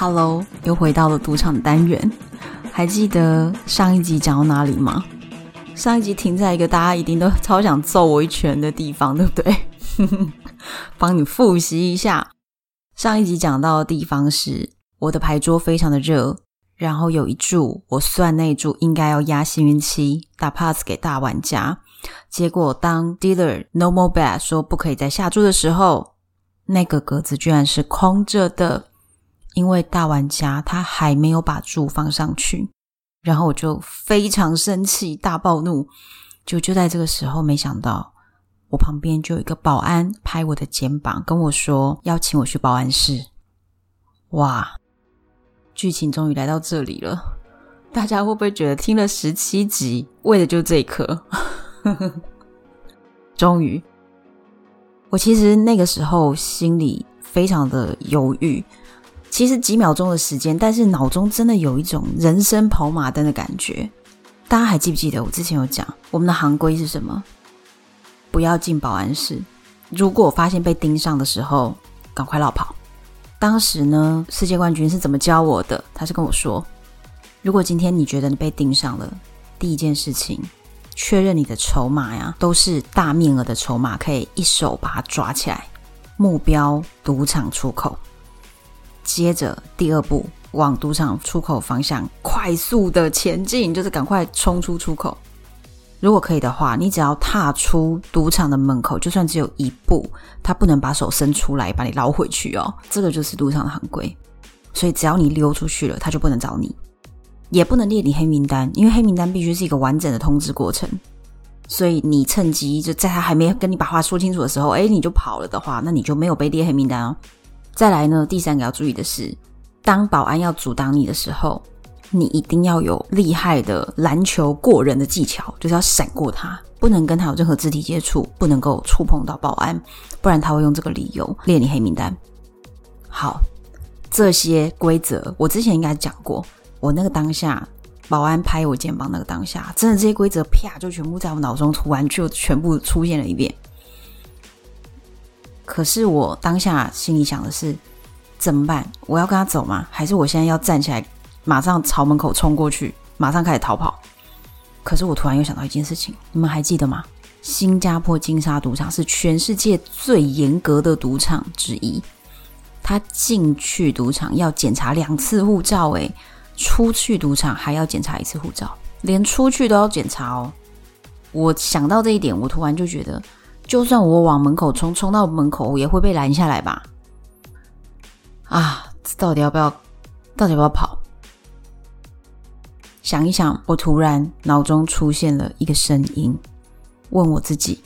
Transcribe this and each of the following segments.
Hello，又回到了赌场的单元。还记得上一集讲到哪里吗？上一集停在一个大家一定都超想揍我一拳的地方，对不对？帮你复习一下。上一集讲到的地方是我的牌桌非常的热，然后有一注我算那一注应该要压幸运七打 pass 给大玩家，结果当 dealer no more bet 说不可以再下注的时候，那个格子居然是空着的。因为大玩家他还没有把注放上去，然后我就非常生气，大暴怒。就就在这个时候，没想到我旁边就有一个保安拍我的肩膀，跟我说邀请我去保安室。哇，剧情终于来到这里了。大家会不会觉得听了十七集，为的就这一刻？终于，我其实那个时候心里非常的犹豫。其实几秒钟的时间，但是脑中真的有一种人生跑马灯的感觉。大家还记不记得我之前有讲，我们的行规是什么？不要进保安室。如果发现被盯上的时候，赶快落跑。当时呢，世界冠军是怎么教我的？他是跟我说，如果今天你觉得你被盯上了，第一件事情，确认你的筹码呀，都是大面额的筹码，可以一手把它抓起来。目标赌场出口。接着第二步，往赌场出口方向快速的前进，就是赶快冲出出口。如果可以的话，你只要踏出赌场的门口，就算只有一步，他不能把手伸出来把你捞回去哦。这个就是赌场的行规。所以只要你溜出去了，他就不能找你，也不能列你黑名单，因为黑名单必须是一个完整的通知过程。所以你趁机就在他还没跟你把话说清楚的时候，哎，你就跑了的话，那你就没有被列黑名单哦。再来呢，第三个要注意的是，当保安要阻挡你的时候，你一定要有厉害的篮球过人的技巧，就是要闪过他，不能跟他有任何肢体接触，不能够触碰到保安，不然他会用这个理由列你黑名单。好，这些规则我之前应该讲过，我那个当下保安拍我肩膀那个当下，真的这些规则啪就全部在我脑中突然就全部出现了一遍。可是我当下心里想的是，怎么办？我要跟他走吗？还是我现在要站起来，马上朝门口冲过去，马上开始逃跑？可是我突然又想到一件事情，你们还记得吗？新加坡金沙赌场是全世界最严格的赌场之一，他进去赌场要检查两次护照，诶，出去赌场还要检查一次护照，连出去都要检查哦。我想到这一点，我突然就觉得。就算我往门口冲，冲到门口也会被拦下来吧？啊，到底要不要？到底要不要跑？想一想，我突然脑中出现了一个声音，问我自己：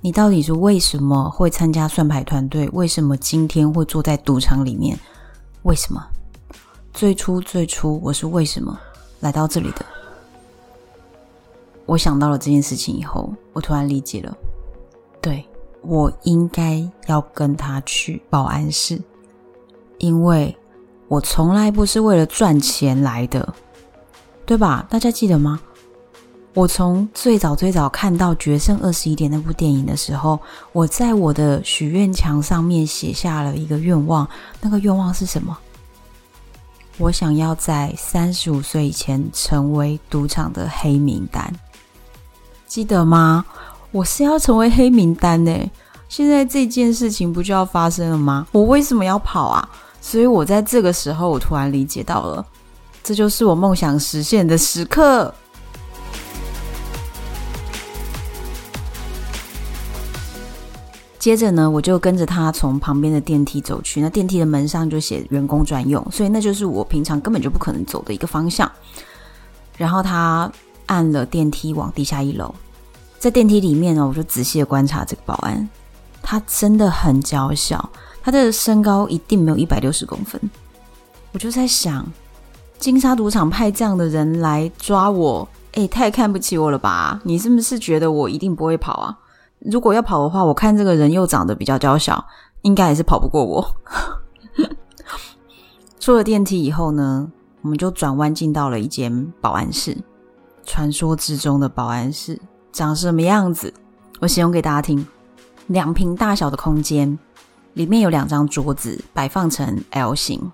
你到底是为什么会参加算牌团队？为什么今天会坐在赌场里面？为什么？最初最初我是为什么来到这里的？我想到了这件事情以后，我突然理解了。我应该要跟他去保安室，因为我从来不是为了赚钱来的，对吧？大家记得吗？我从最早最早看到《决胜二十一点》那部电影的时候，我在我的许愿墙上面写下了一个愿望，那个愿望是什么？我想要在三十五岁以前成为赌场的黑名单，记得吗？我是要成为黑名单呢，现在这件事情不就要发生了吗？我为什么要跑啊？所以我在这个时候，我突然理解到了，这就是我梦想实现的时刻。接着呢，我就跟着他从旁边的电梯走去。那电梯的门上就写员工专用，所以那就是我平常根本就不可能走的一个方向。然后他按了电梯往地下一楼，在电梯里面呢，我就仔细的观察这个保安，他真的很娇小，他的身高一定没有一百六十公分。我就在想，金沙赌场派这样的人来抓我，诶，太看不起我了吧？你是不是觉得我一定不会跑啊？如果要跑的话，我看这个人又长得比较娇小，应该也是跑不过我。出了电梯以后呢，我们就转弯进到了一间保安室。传说之中的保安室长什么样子？我形容给大家听：两坪大小的空间，里面有两张桌子摆放成 L 型，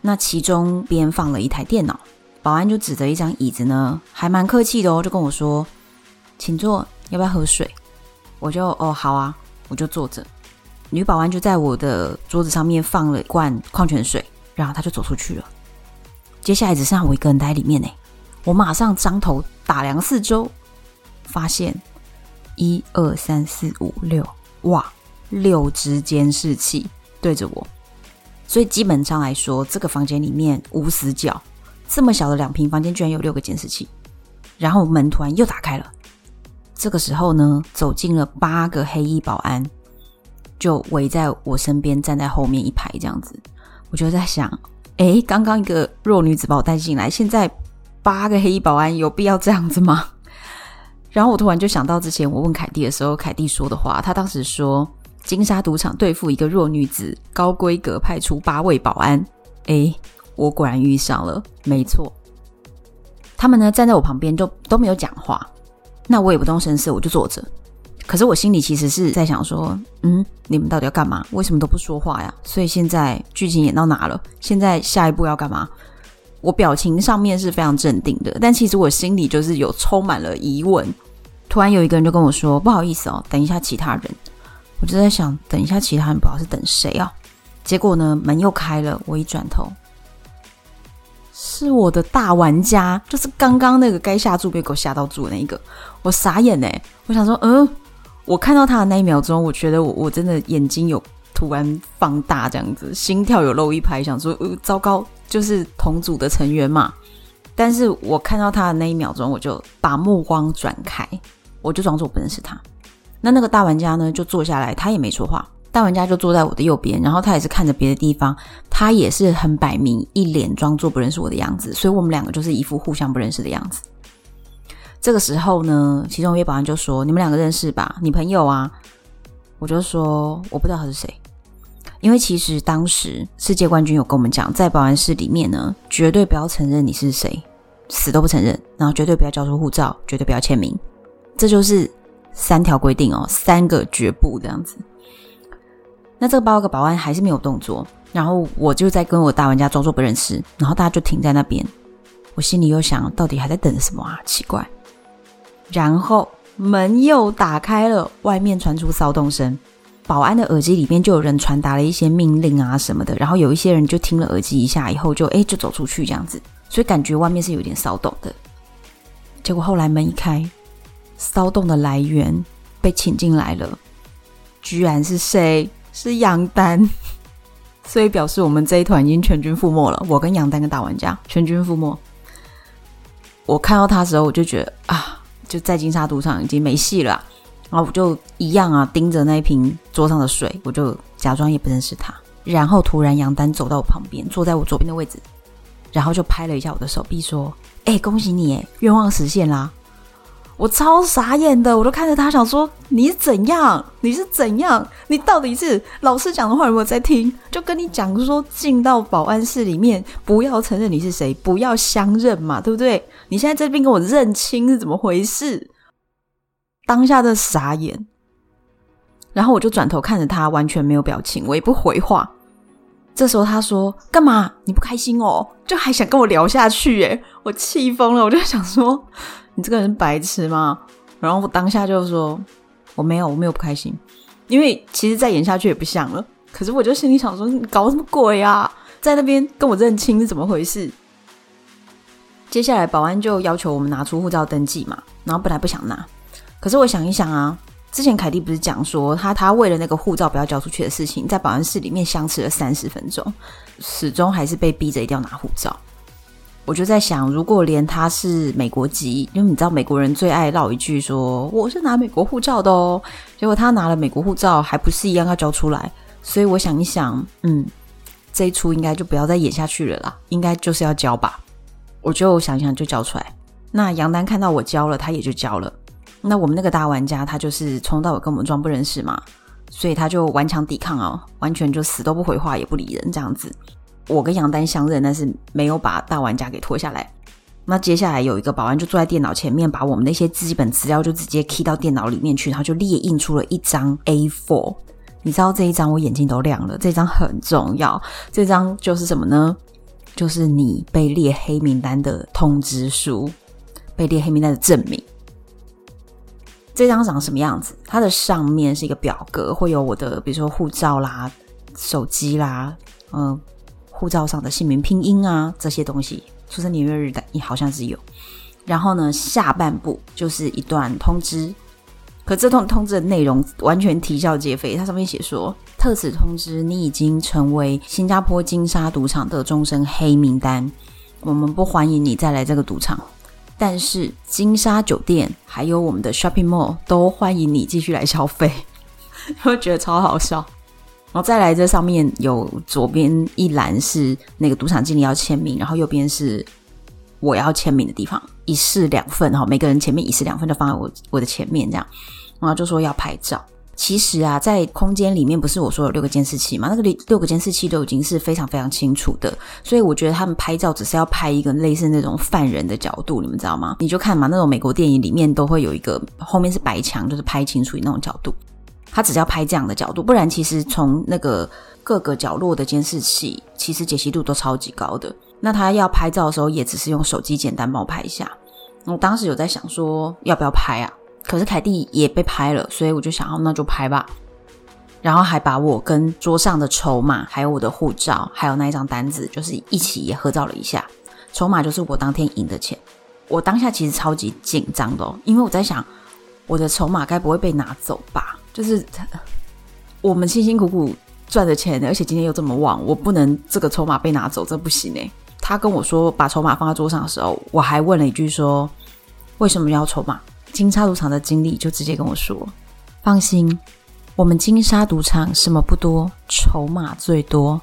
那其中边放了一台电脑。保安就指着一张椅子呢，还蛮客气的哦，就跟我说：“请坐，要不要喝水？”我就哦好啊，我就坐着。女保安就在我的桌子上面放了一罐矿泉水，然后她就走出去了。接下来只剩下我一个人待在里面呢。我马上张头打量四周，发现一二三四五六，哇，六只监视器对着我。所以基本上来说，这个房间里面无死角。这么小的两平房间，居然有六个监视器。然后门突然又打开了。这个时候呢，走进了八个黑衣保安，就围在我身边，站在后面一排这样子。我就在想，诶，刚刚一个弱女子把我带进来，现在八个黑衣保安，有必要这样子吗？然后我突然就想到之前我问凯蒂的时候，凯蒂说的话，他当时说金沙赌场对付一个弱女子，高规格派出八位保安。诶，我果然遇上了，没错。他们呢，站在我旁边就都没有讲话。那我也不动声色，我就坐着。可是我心里其实是在想说，嗯，你们到底要干嘛？为什么都不说话呀？所以现在剧情演到哪了？现在下一步要干嘛？我表情上面是非常镇定的，但其实我心里就是有充满了疑问。突然有一个人就跟我说：“不好意思哦，等一下其他人。”我就在想，等一下其他人不知道是等谁啊？结果呢，门又开了，我一转头。是我的大玩家，就是刚刚那个该下注被给我下到注的那一个，我傻眼哎！我想说，嗯，我看到他的那一秒钟，我觉得我我真的眼睛有突然放大，这样子，心跳有漏一拍，想说，呃，糟糕，就是同组的成员嘛。但是我看到他的那一秒钟，我就把目光转开，我就装作我不认识他。那那个大玩家呢，就坐下来，他也没说话。大玩家就坐在我的右边，然后他也是看着别的地方，他也是很摆明一脸装作不认识我的样子，所以我们两个就是一副互相不认识的样子。这个时候呢，其中一位保安就说：“你们两个认识吧？你朋友啊？”我就说：“我不知道他是谁。”因为其实当时世界冠军有跟我们讲，在保安室里面呢，绝对不要承认你是谁，死都不承认，然后绝对不要交出护照，绝对不要签名，这就是三条规定哦，三个绝不这样子。那这个八个保安还是没有动作，然后我就在跟我大玩家装作不认识，然后大家就停在那边。我心里又想到底还在等什么啊？奇怪。然后门又打开了，外面传出骚动声，保安的耳机里面就有人传达了一些命令啊什么的，然后有一些人就听了耳机一下以后就诶就走出去这样子，所以感觉外面是有点骚动的。结果后来门一开，骚动的来源被请进来了，居然是谁？是杨丹，所以表示我们这一团已经全军覆没了。我跟杨丹跟大玩家全军覆没。我看到他的时候，我就觉得啊，就在金沙赌场已经没戏了。然后我就一样啊，盯着那一瓶桌上的水，我就假装也不认识他。然后突然杨丹走到我旁边，坐在我左边的位置，然后就拍了一下我的手臂，说：“哎，恭喜你，哎，愿望实现啦！”我超傻眼的，我都看着他想说，你是怎样？你是怎样？你到底是老师讲的话有没有在听？就跟你讲说，进到保安室里面，不要承认你是谁，不要相认嘛，对不对？你现在这边跟我认亲是怎么回事？当下的傻眼，然后我就转头看着他，完全没有表情，我也不回话。这时候他说：“干嘛？你不开心哦？就还想跟我聊下去？耶，我气疯了，我就想说。”你这个人白痴吗？然后我当下就说我没有，我没有不开心，因为其实再演下去也不像了。可是我就心里想说，你搞什么鬼啊？在那边跟我认亲是怎么回事？接下来保安就要求我们拿出护照登记嘛，然后本来不想拿，可是我想一想啊，之前凯蒂不是讲说他他为了那个护照不要交出去的事情，在保安室里面相持了三十分钟，始终还是被逼着一定要拿护照。我就在想，如果连他是美国籍，因为你知道美国人最爱唠一句说我是拿美国护照的哦，结果他拿了美国护照还不是一样要交出来，所以我想一想，嗯，这一出应该就不要再演下去了啦，应该就是要交吧。我就想想就交出来。那杨丹看到我交了，他也就交了。那我们那个大玩家，他就是从到尾跟我们装不认识嘛，所以他就顽强抵抗哦，完全就死都不回话，也不理人这样子。我跟杨丹相认，但是没有把大玩家给拖下来。那接下来有一个保安就坐在电脑前面，把我们那些基本资料就直接 key 到电脑里面去，然后就列印出了一张 A4。你知道这一张我眼睛都亮了，这张很重要。这张就是什么呢？就是你被列黑名单的通知书，被列黑名单的证明。这张长什么样子？它的上面是一个表格，会有我的，比如说护照啦、手机啦，嗯、呃，护照上的姓名拼音啊这些东西，出生年月日的，你好像是有。然后呢，下半部就是一段通知，可这通通知的内容完全啼笑皆非。它上面写说，特此通知，你已经成为新加坡金沙赌场的终身黑名单，我们不欢迎你再来这个赌场。但是金沙酒店还有我们的 shopping mall 都欢迎你继续来消费，我觉得超好笑。然后再来，这上面有左边一栏是那个赌场经理要签名，然后右边是我要签名的地方，一式两份哈，每个人前面一式两份就放在我我的前面这样，然后就说要拍照。其实啊，在空间里面不是我说有六个监视器吗？那个六个监视器都已经是非常非常清楚的，所以我觉得他们拍照只是要拍一个类似那种犯人的角度，你们知道吗？你就看嘛，那种美国电影里面都会有一个后面是白墙，就是拍清楚那种角度。他只要拍这样的角度，不然其实从那个各个角落的监视器，其实解析度都超级高的。那他要拍照的时候，也只是用手机简单帮我拍一下。我当时有在想说，要不要拍啊？可是凯蒂也被拍了，所以我就想，好，那就拍吧。然后还把我跟桌上的筹码，还有我的护照，还有那一张单子，就是一起也合照了一下。筹码就是我当天赢的钱。我当下其实超级紧张的，因为我在想，我的筹码该不会被拿走吧？就是我们辛辛苦苦赚的钱，而且今天又这么旺，我不能这个筹码被拿走，这不行诶。他跟我说把筹码放在桌上的时候，我还问了一句说，为什么要筹码？金沙赌场的经理就直接跟我说：“放心，我们金沙赌场什么不多，筹码最多，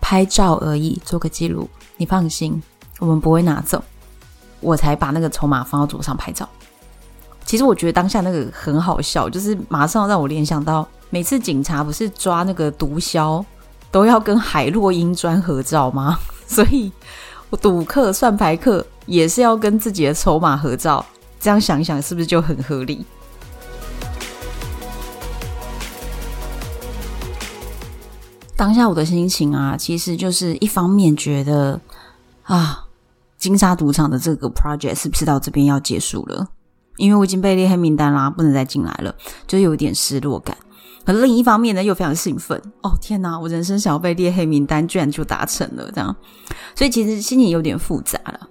拍照而已，做个记录。你放心，我们不会拿走。”我才把那个筹码放到桌上拍照。其实我觉得当下那个很好笑，就是马上让我联想到，每次警察不是抓那个毒枭都要跟海洛因砖合照吗？所以我赌客算牌客也是要跟自己的筹码合照。这样想一想，是不是就很合理？当下我的心情啊，其实就是一方面觉得啊，金沙赌场的这个 project 是不是到这边要结束了？因为我已经被列黑名单啦，不能再进来了，就有点失落感。可是另一方面呢，又非常兴奋。哦，天哪，我人生想要被列黑名单，居然就达成了，这样，所以其实心情有点复杂了。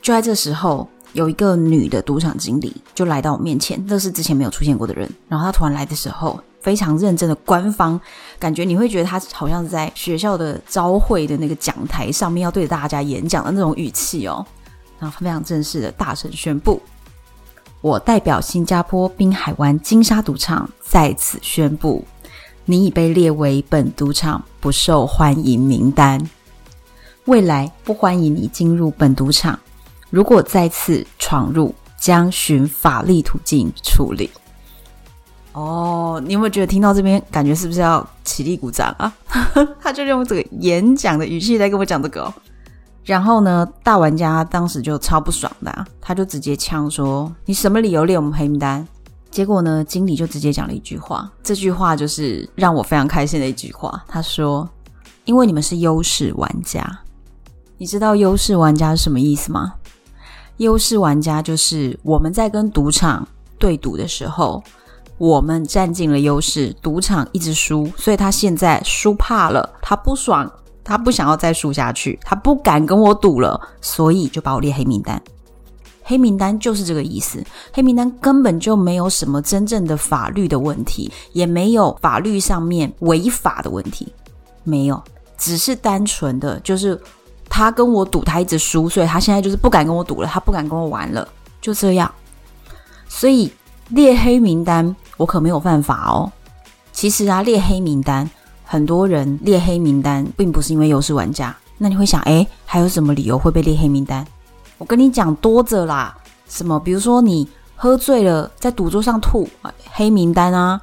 就在这时候。有一个女的赌场经理就来到我面前，那是之前没有出现过的人。然后她突然来的时候，非常认真的官方，感觉你会觉得她好像是在学校的招会的那个讲台上面要对大家演讲的那种语气哦。然后非常正式的大声宣布：“我代表新加坡滨海湾金沙赌场在此宣布，你已被列为本赌场不受欢迎名单，未来不欢迎你进入本赌场。”如果再次闯入，将循法律途径处理。哦，你有没有觉得听到这边，感觉是不是要起立鼓掌啊？他就用这个演讲的语气来跟我讲这个哦。然后呢，大玩家当时就超不爽的啊，他就直接呛说：“你什么理由列我们黑名单？”结果呢，经理就直接讲了一句话，这句话就是让我非常开心的一句话。他说：“因为你们是优势玩家。”你知道优势玩家是什么意思吗？优势玩家就是我们在跟赌场对赌的时候，我们占尽了优势，赌场一直输，所以他现在输怕了，他不爽，他不想要再输下去，他不敢跟我赌了，所以就把我列黑名单。黑名单就是这个意思。黑名单根本就没有什么真正的法律的问题，也没有法律上面违法的问题，没有，只是单纯的就是他跟我赌，他一直输，所以他现在就是不敢跟我赌了，他不敢跟我玩了，就这样。所以列黑名单，我可没有犯法哦。其实啊，列黑名单，很多人列黑名单并不是因为优势玩家。那你会想，诶，还有什么理由会被列黑名单？我跟你讲多着啦，什么？比如说你喝醉了在赌桌上吐，黑名单啊；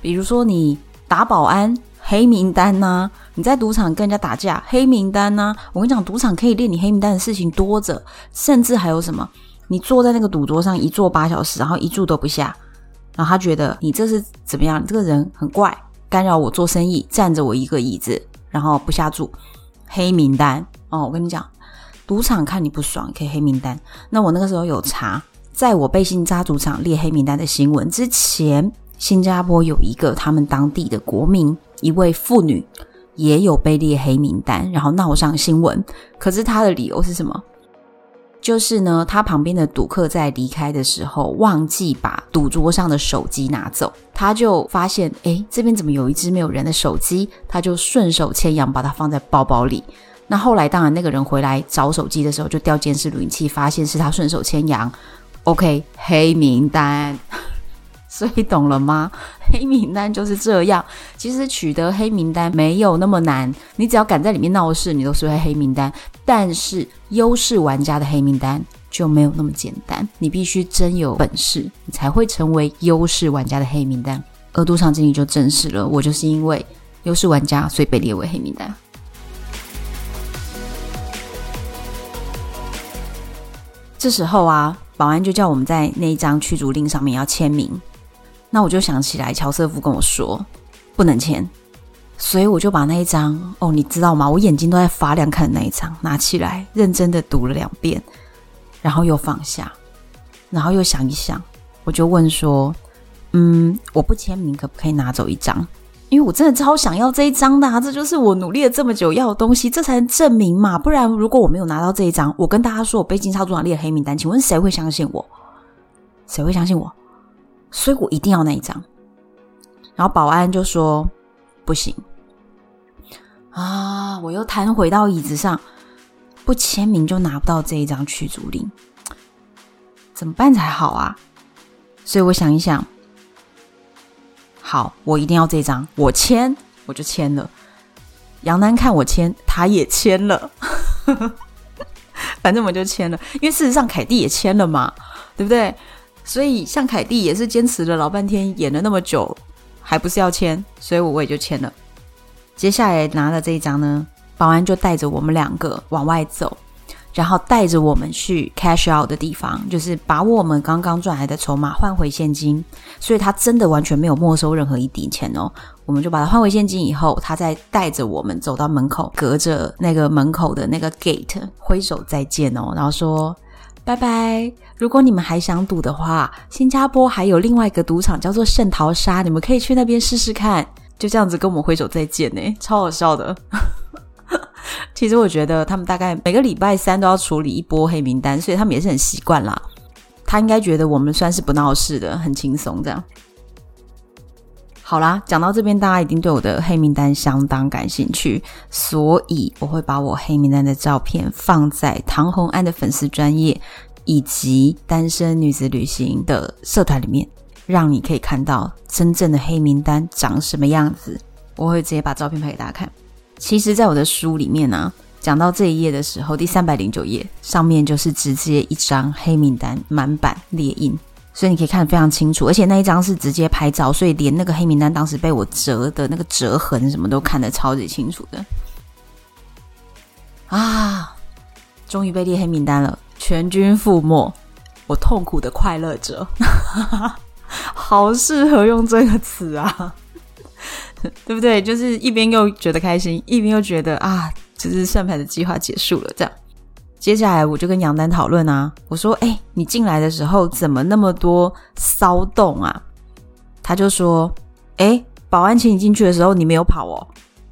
比如说你打保安，黑名单呐；你在赌场跟人家打架，黑名单呢。我跟你讲，赌场可以列你黑名单的事情多着，甚至还有什么？你坐在那个赌桌上一坐八小时，然后一住都不下。然后他觉得你这是怎么样？这个人很怪，干扰我做生意，占着我一个椅子，然后不下注，黑名单哦。我跟你讲，赌场看你不爽，可以黑名单。那我那个时候有查，在我被新加赌场列黑名单的新闻之前，新加坡有一个他们当地的国民，一位妇女也有被列黑名单，然后闹上新闻。可是他的理由是什么？就是呢，他旁边的赌客在离开的时候忘记把赌桌上的手机拿走，他就发现，诶，这边怎么有一只没有人的手机？他就顺手牵羊把它放在包包里。那后来，当然那个人回来找手机的时候，就调监视录影器，发现是他顺手牵羊。OK，黑名单。所以懂了吗？黑名单就是这样。其实取得黑名单没有那么难，你只要敢在里面闹事，你都是会黑名单。但是优势玩家的黑名单就没有那么简单，你必须真有本事，你才会成为优势玩家的黑名单。而赌场经理就证实了，我就是因为优势玩家，所以被列为黑名单。这时候啊，保安就叫我们在那一张驱逐令上面要签名。那我就想起来，乔瑟夫跟我说不能签，所以我就把那一张哦，你知道吗？我眼睛都在发亮，看的那一张拿起来，认真的读了两遍，然后又放下，然后又想一想，我就问说：“嗯，我不签名可不可以拿走一张？因为我真的超想要这一张的啊，这就是我努力了这么久要的东西，这才能证明嘛。不然如果我没有拿到这一张，我跟大家说我被金沙组长列黑名单，请问谁会相信我？谁会相信我？”所以我一定要那一张，然后保安就说不行啊！我又弹回到椅子上，不签名就拿不到这一张驱逐令，怎么办才好啊？所以我想一想，好，我一定要这张，我签，我就签了。杨楠看我签，他也签了，反正我就签了，因为事实上凯蒂也签了嘛，对不对？所以，像凯蒂也是坚持了老半天，演了那么久，还不是要签，所以我我也就签了。接下来拿了这一张呢，保安就带着我们两个往外走，然后带着我们去 cash out 的地方，就是把我们刚刚赚来的筹码换回现金。所以他真的完全没有没收任何一滴钱哦。我们就把它换回现金以后，他再带着我们走到门口，隔着那个门口的那个 gate 挥手再见哦，然后说。拜拜！如果你们还想赌的话，新加坡还有另外一个赌场叫做圣淘沙，你们可以去那边试试看。就这样子跟我们挥手再见呢，超好笑的。其实我觉得他们大概每个礼拜三都要处理一波黑名单，所以他们也是很习惯啦。他应该觉得我们算是不闹事的，很轻松这样。好啦，讲到这边，大家一定对我的黑名单相当感兴趣，所以我会把我黑名单的照片放在唐红安的粉丝专页以及单身女子旅行的社团里面，让你可以看到真正的黑名单长什么样子。我会直接把照片拍给大家看。其实，在我的书里面呢、讲到这一页的时候，第三百零九页上面就是直接一张黑名单满版列印。所以你可以看得非常清楚，而且那一张是直接拍照，所以连那个黑名单当时被我折的那个折痕什么都看得超级清楚的。啊，终于被列黑名单了，全军覆没，我痛苦的快乐着，好适合用这个词啊，对不对？就是一边又觉得开心，一边又觉得啊，就是算牌的计划结束了，这样。接下来我就跟杨丹讨论啊，我说：“哎、你进来的时候怎么那么多骚动啊？”他就说：“哎、保安请你进去的时候你没有跑哦。”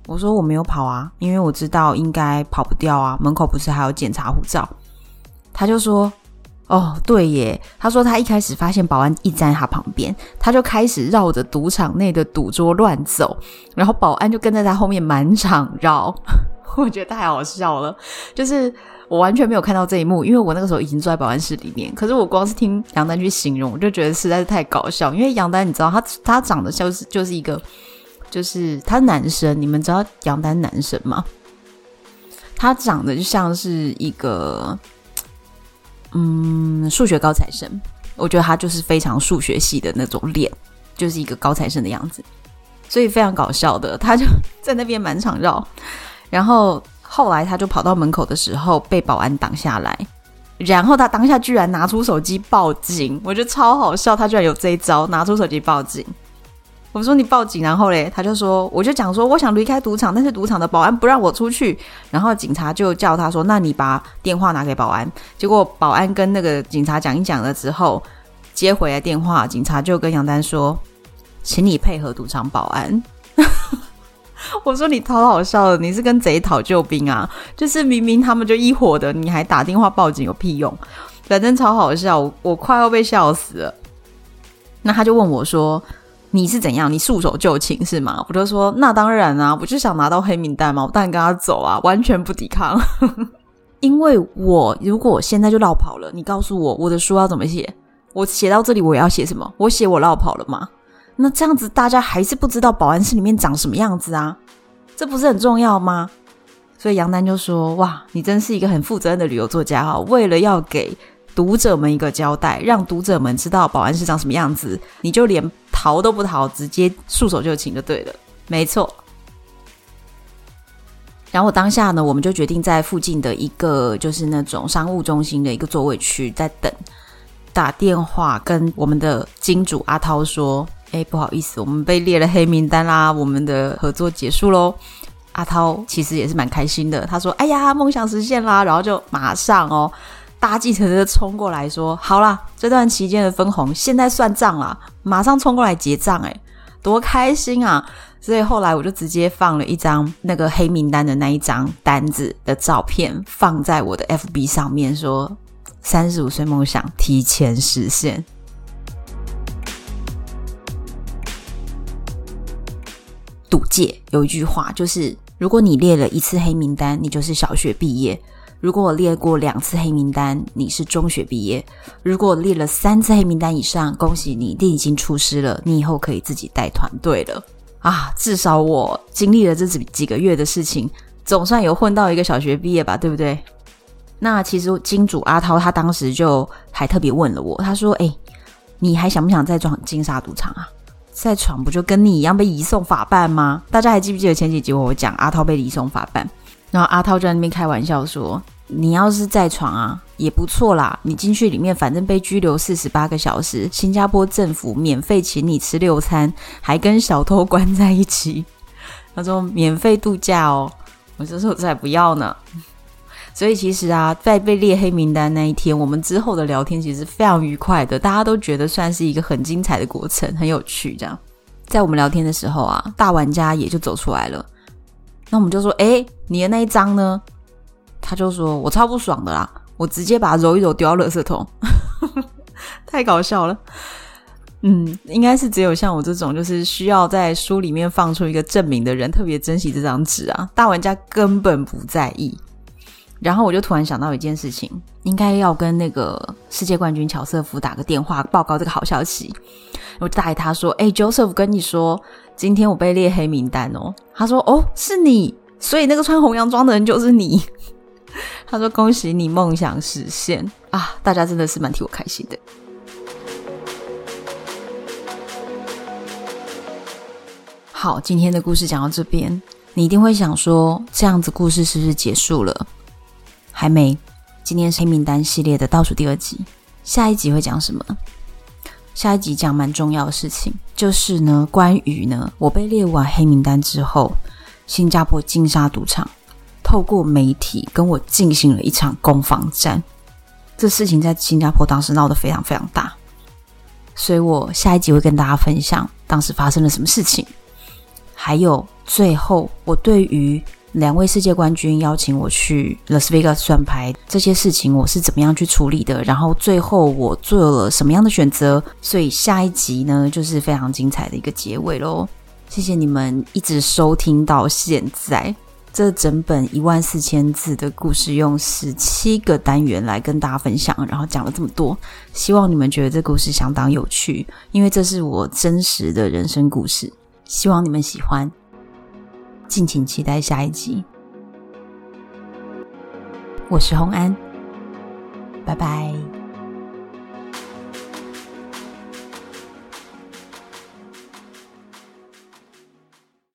我说：“我没有跑啊，因为我知道应该跑不掉啊，门口不是还有检查护照。”他就说：“哦，对耶，他说他一开始发现保安一站在他旁边，他就开始绕着赌场内的赌桌乱走，然后保安就跟在他后面满场绕。我觉得太好笑了，就是我完全没有看到这一幕，因为我那个时候已经坐在保安室里面。可是我光是听杨丹去形容，我就觉得实在是太搞笑。因为杨丹，你知道他他长得像是就是一个，就是他男生，你们知道杨丹男生吗？他长得就像是一个，嗯，数学高材生。我觉得他就是非常数学系的那种脸，就是一个高材生的样子，所以非常搞笑的。他就在那边满场绕。然后后来他就跑到门口的时候被保安挡下来，然后他当下居然拿出手机报警，我觉得超好笑，他居然有这一招，拿出手机报警。我说你报警，然后嘞，他就说我就讲说我想离开赌场，但是赌场的保安不让我出去，然后警察就叫他说，那你把电话拿给保安。结果保安跟那个警察讲一讲了之后，接回来电话，警察就跟杨丹说，请你配合赌场保安。我说你超好笑的，你是跟贼讨救兵啊？就是明明他们就一伙的，你还打电话报警有屁用？反正超好笑，我，我快要被笑死了。那他就问我说：“你是怎样？你束手就擒是吗？”我就说：“那当然啊，我就想拿到黑名单嘛，我当然跟他走啊，完全不抵抗。因为我如果现在就落跑了，你告诉我我的书要怎么写？我写到这里我要写什么？我写我落跑了吗？”那这样子，大家还是不知道保安室里面长什么样子啊？这不是很重要吗？所以杨丹就说：“哇，你真是一个很负责任的旅游作家哈！为了要给读者们一个交代，让读者们知道保安室长什么样子，你就连逃都不逃，直接束手就擒就对了。没错。然后当下呢，我们就决定在附近的一个就是那种商务中心的一个座位区在等，打电话跟我们的金主阿涛说。”哎，不好意思，我们被列了黑名单啦，我们的合作结束喽。阿涛其实也是蛮开心的，他说：“哎呀，梦想实现啦！”然后就马上哦，搭计程车冲过来说：“好啦，这段期间的分红现在算账啦，马上冲过来结账，哎，多开心啊！”所以后来我就直接放了一张那个黑名单的那一张单子的照片放在我的 FB 上面，说：“三十五岁梦想提前实现。”界有一句话，就是如果你列了一次黑名单，你就是小学毕业；如果我列过两次黑名单，你是中学毕业；如果我列了三次黑名单以上，恭喜你，你已经出师了，你以后可以自己带团队了啊！至少我经历了这几几个月的事情，总算有混到一个小学毕业吧，对不对？那其实金主阿涛他当时就还特别问了我，他说：“哎，你还想不想再闯金沙赌场啊？”在闯不就跟你一样被移送法办吗？大家还记不记得前几集我讲阿涛被移送法办，然后阿涛就在那边开玩笑说：“你要是再闯啊，也不错啦。你进去里面，反正被拘留四十八个小时，新加坡政府免费请你吃六餐，还跟小偷关在一起。”他说：“免费度假哦。”我就说：“我才不要呢。”所以其实啊，在被列黑名单那一天，我们之后的聊天其实非常愉快的，大家都觉得算是一个很精彩的过程，很有趣。这样，在我们聊天的时候啊，大玩家也就走出来了。那我们就说：“诶，你的那一张呢？”他就说：“我超不爽的啦，我直接把它揉一揉丢到垃圾桶。”太搞笑了。嗯，应该是只有像我这种就是需要在书里面放出一个证明的人，特别珍惜这张纸啊。大玩家根本不在意。然后我就突然想到一件事情，应该要跟那个世界冠军乔瑟夫打个电话报告这个好消息。我就打给他说：“哎，Joseph，跟你说，今天我被列黑名单哦。”他说：“哦，是你，所以那个穿红洋装的人就是你。”他说：“恭喜你梦想实现啊！大家真的是蛮替我开心的。”好，今天的故事讲到这边，你一定会想说，这样子故事是不是结束了？还没，今天是黑名单系列的倒数第二集，下一集会讲什么？下一集讲蛮重要的事情，就是呢，关于呢，我被列完黑名单之后，新加坡金沙赌场透过媒体跟我进行了一场攻防战，这事情在新加坡当时闹得非常非常大，所以我下一集会跟大家分享当时发生了什么事情，还有最后我对于两位世界冠军邀请我去 Las Vegas 算牌，这些事情我是怎么样去处理的，然后最后我做了什么样的选择，所以下一集呢，就是非常精彩的一个结尾喽。谢谢你们一直收听到现在，这整本一万四千字的故事用十七个单元来跟大家分享，然后讲了这么多，希望你们觉得这故事相当有趣，因为这是我真实的人生故事，希望你们喜欢。敬请期待下一集。我是红安，拜拜。